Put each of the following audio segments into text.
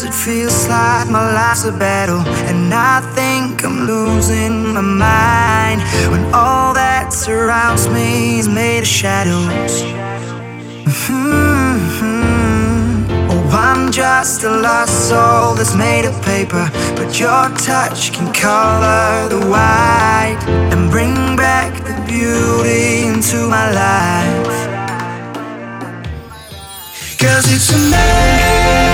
Sometimes it feels like my life's a battle, and I think I'm losing my mind when all that surrounds me is made of shadows. Mm-hmm. Oh, I'm just a lost soul that's made of paper, but your touch can color the white and bring back the beauty into my life. Cause it's a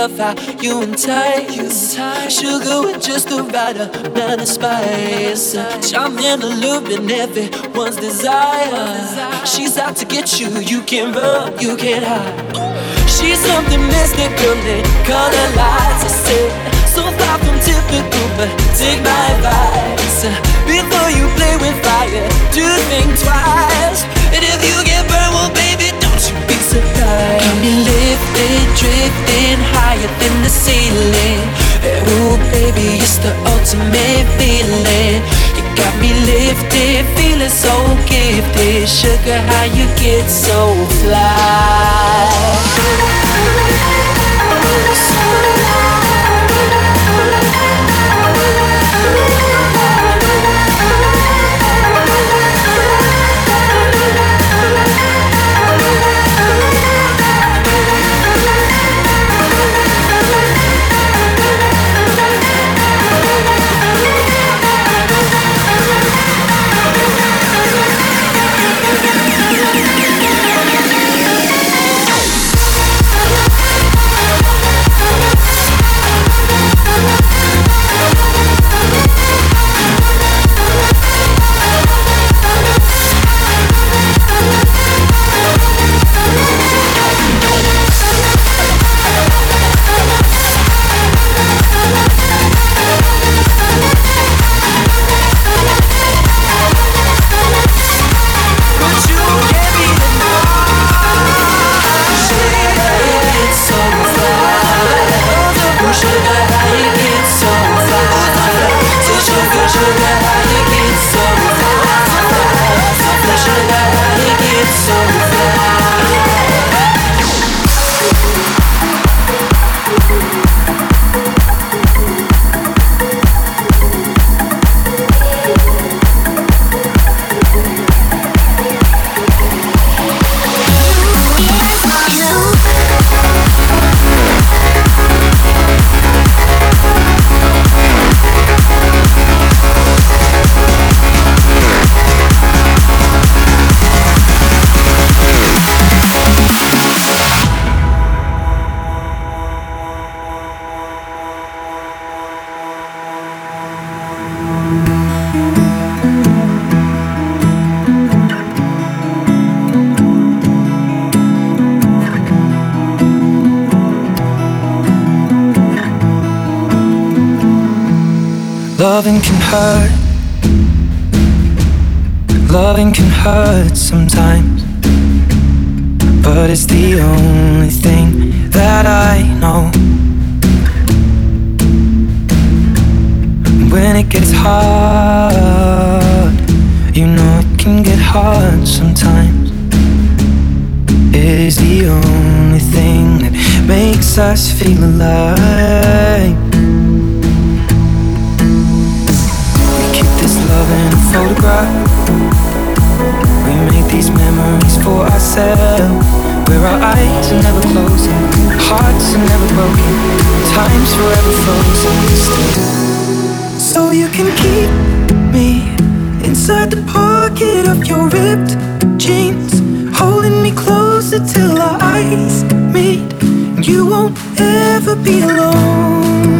love how you entice. Sugar with just the right amount of spice. Jump in the Charming, alluring, everyone's desire. She's out to get you, you can't run, you can't hide. She's something mystical in color lights. I said, so far from typical, but take my advice. Before you play with fire, do think twice. And if you get burned, well, baby, be surprised. Come me lifted, drifting higher than the ceiling. Ooh, baby, it's the ultimate feeling. You got me lifted, feeling so gifted. Sugar, how you get so fly? But Loving can hurt sometimes. But it's the only thing that I know. When it gets hard, you know it can get hard sometimes. It is the only thing that makes us feel alive. Eyes are never closing, hearts are never broken, time's forever frozen still. So you can keep me inside the pocket of your ripped jeans, holding me closer till our eyes meet. You won't ever be alone.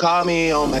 Call me on my.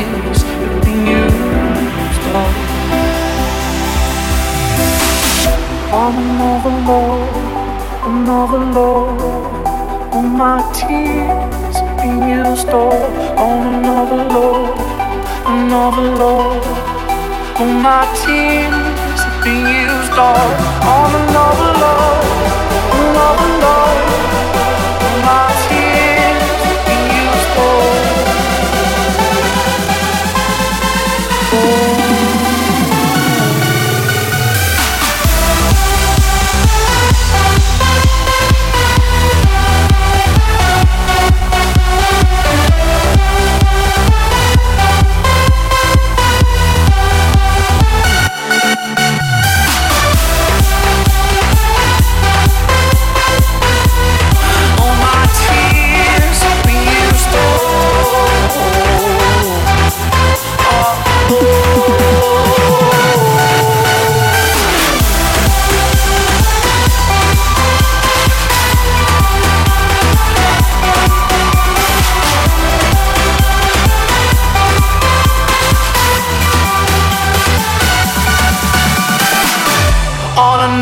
On another love, another love. All my tears used up. On another love, another love. All my tears been used up on another love, another love.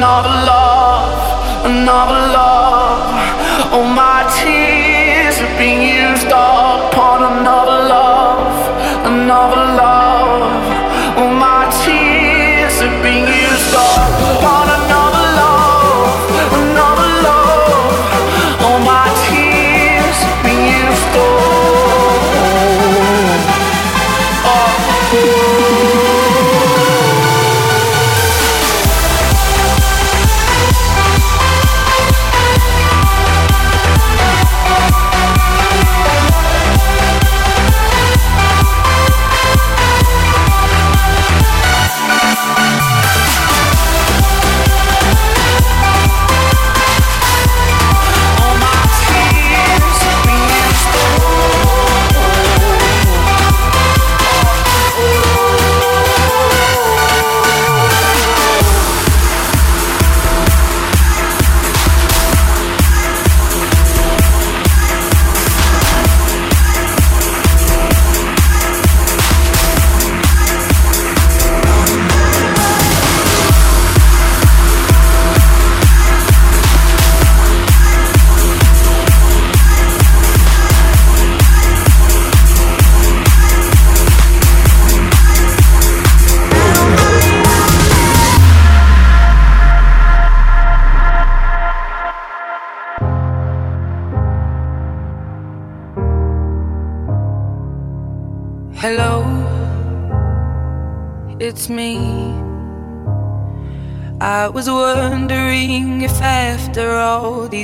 On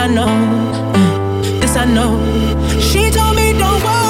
I know, this I know. She told me don't worry.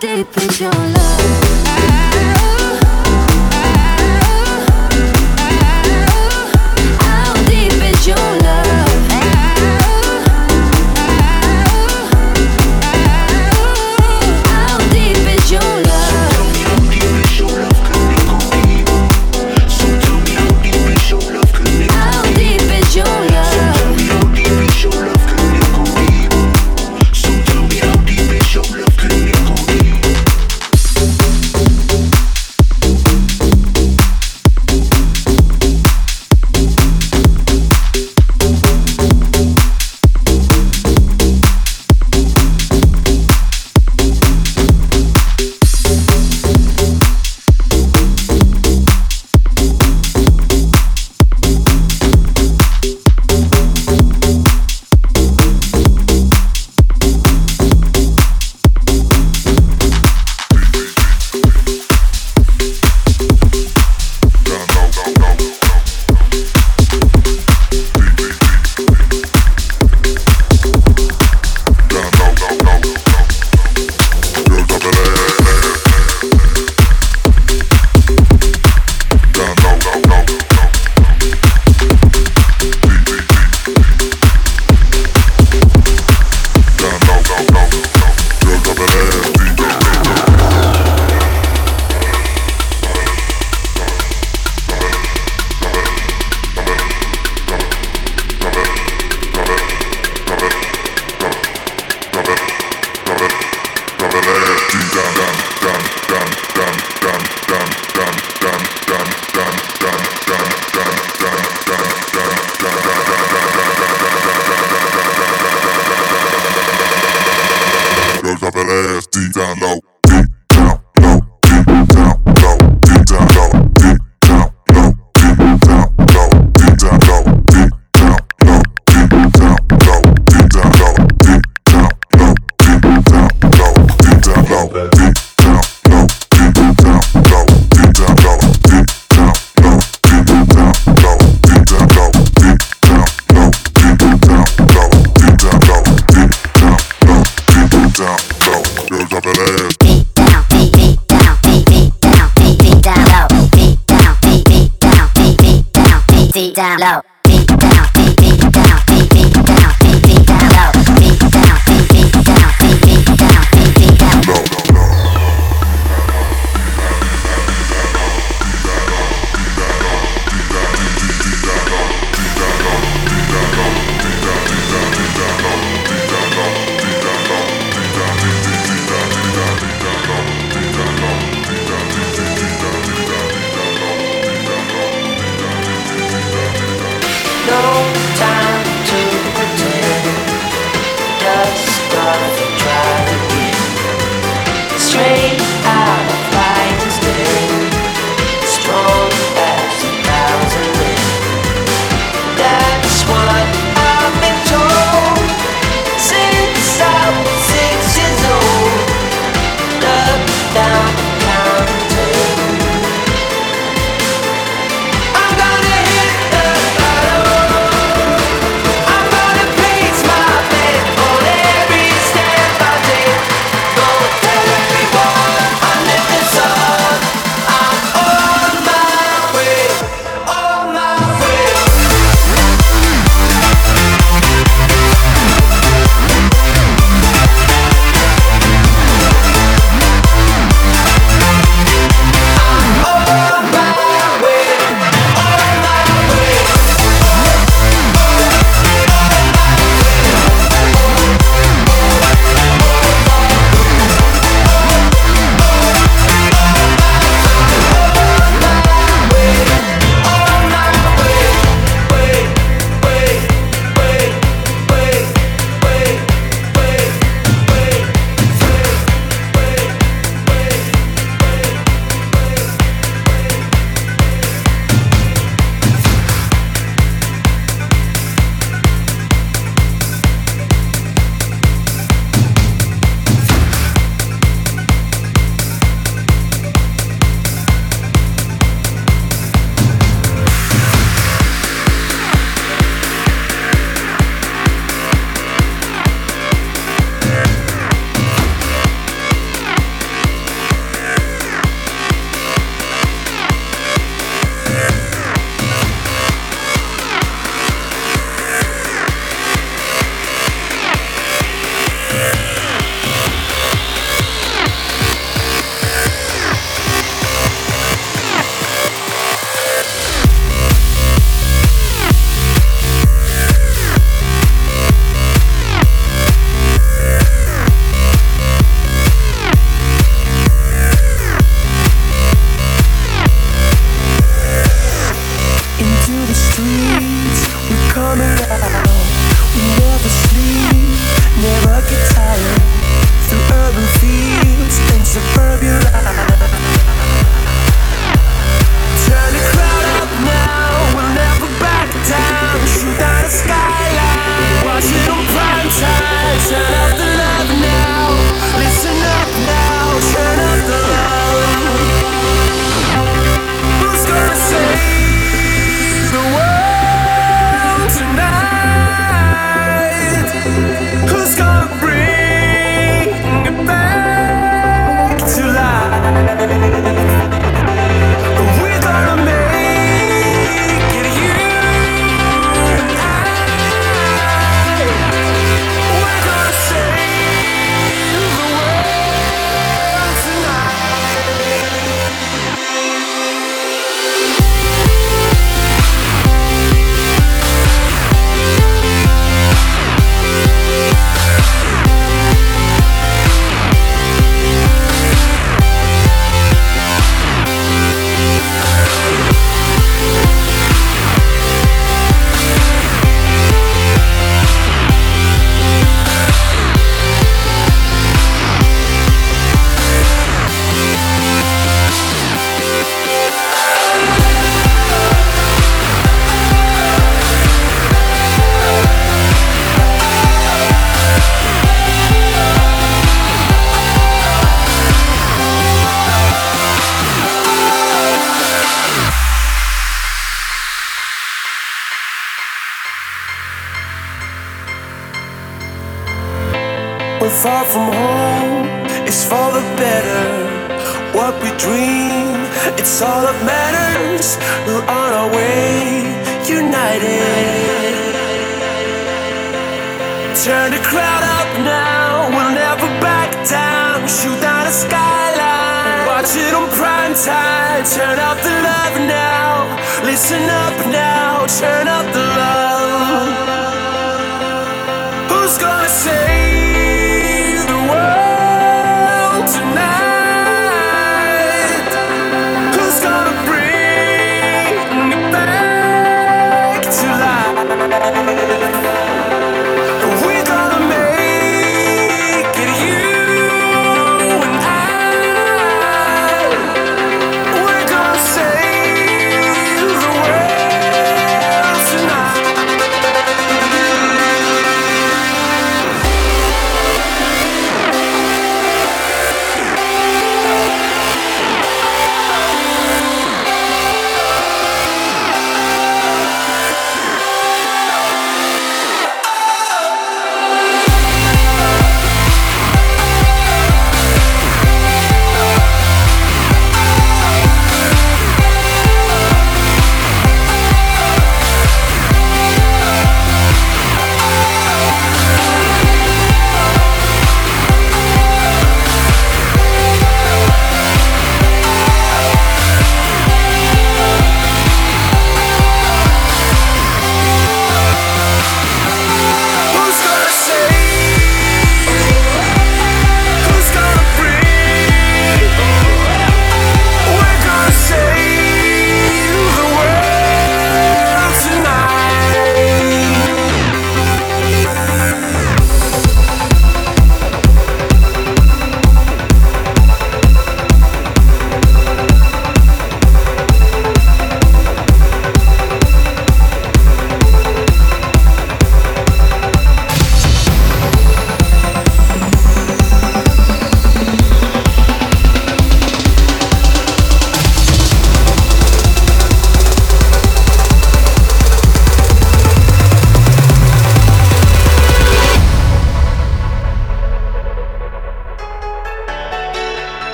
deep is your love?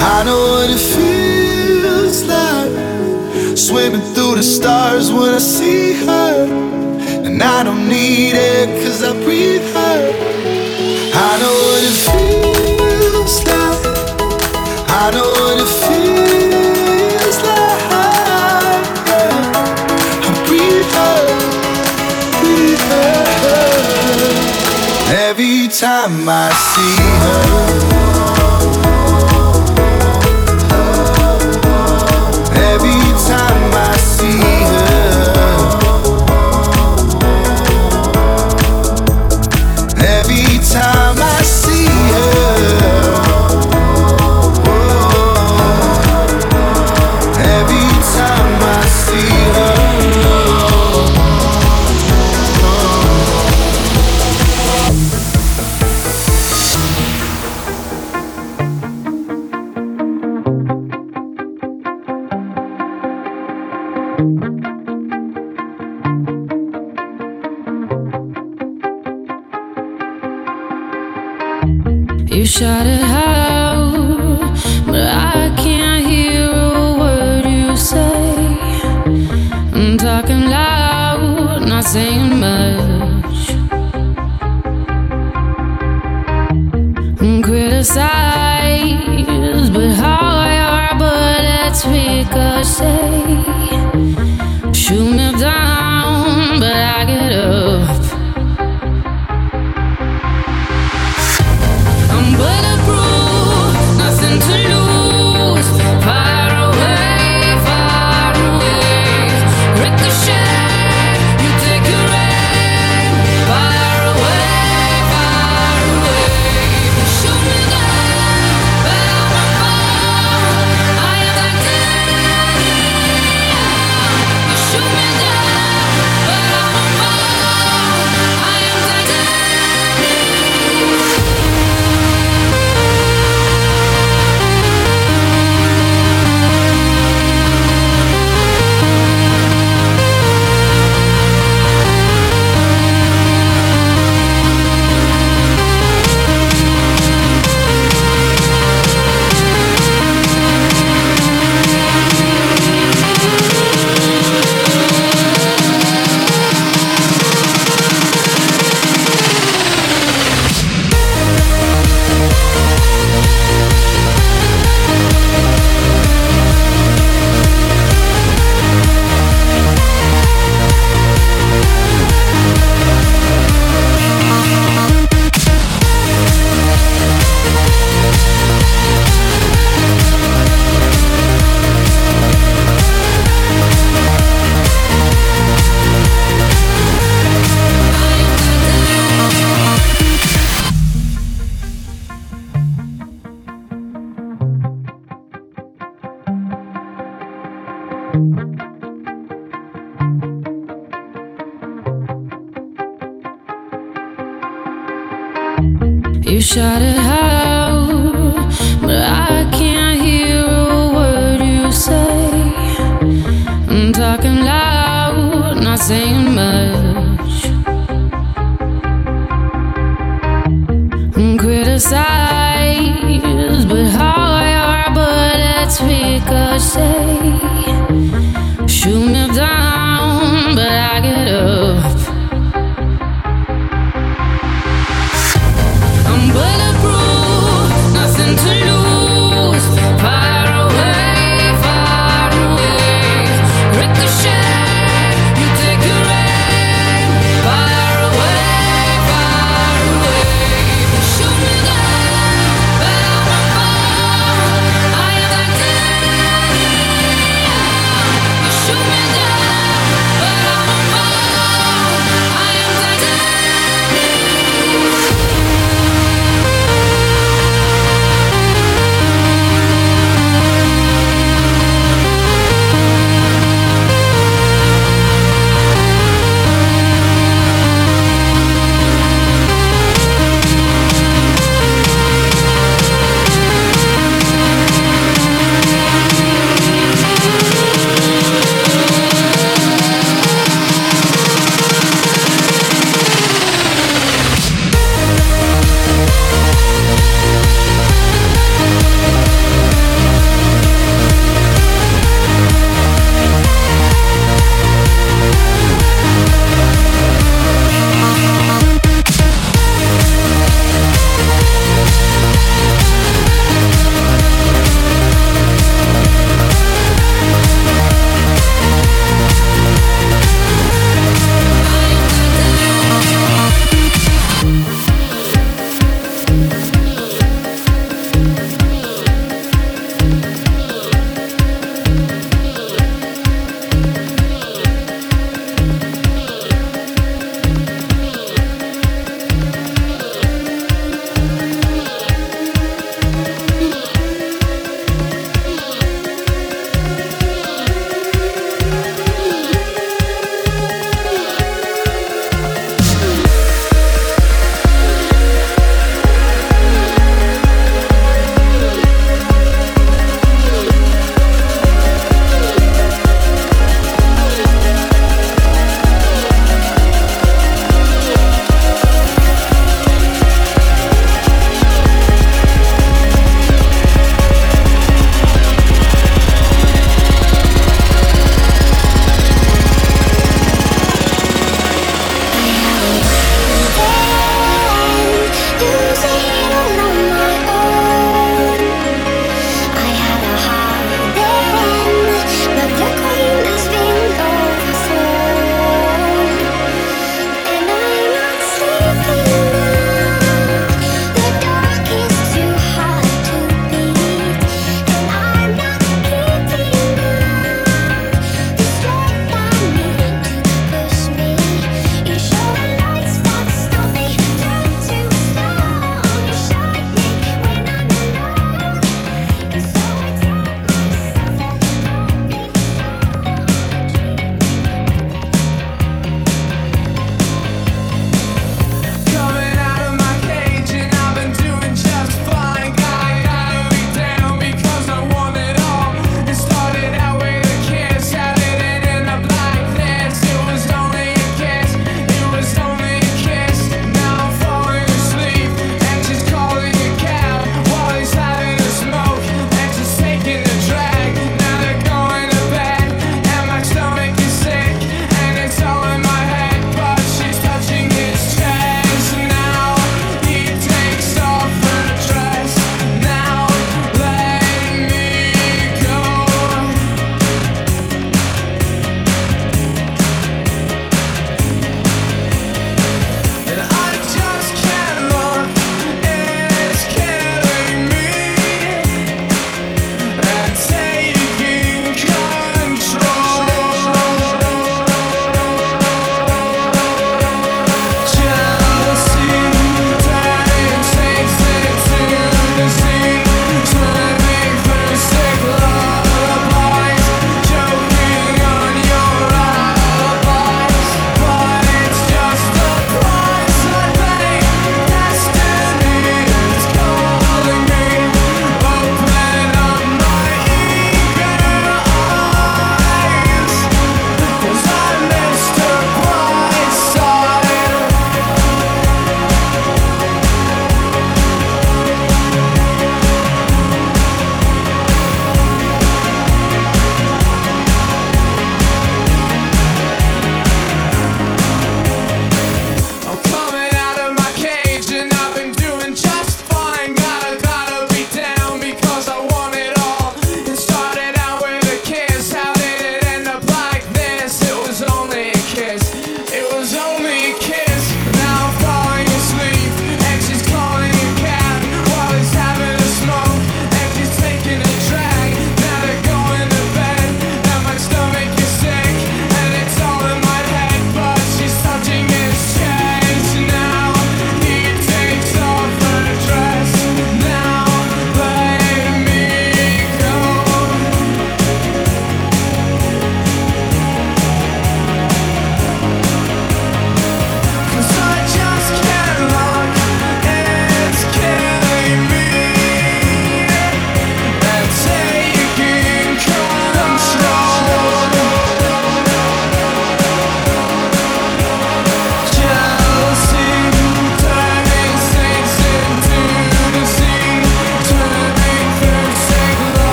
I know what it feels like. Swimming through the stars when I see her. And I don't need it, cause I breathe her. I know what it feels like. I know what it feels like. Yeah. I breathe her. Breathe her. Every time I see her. You shout it out,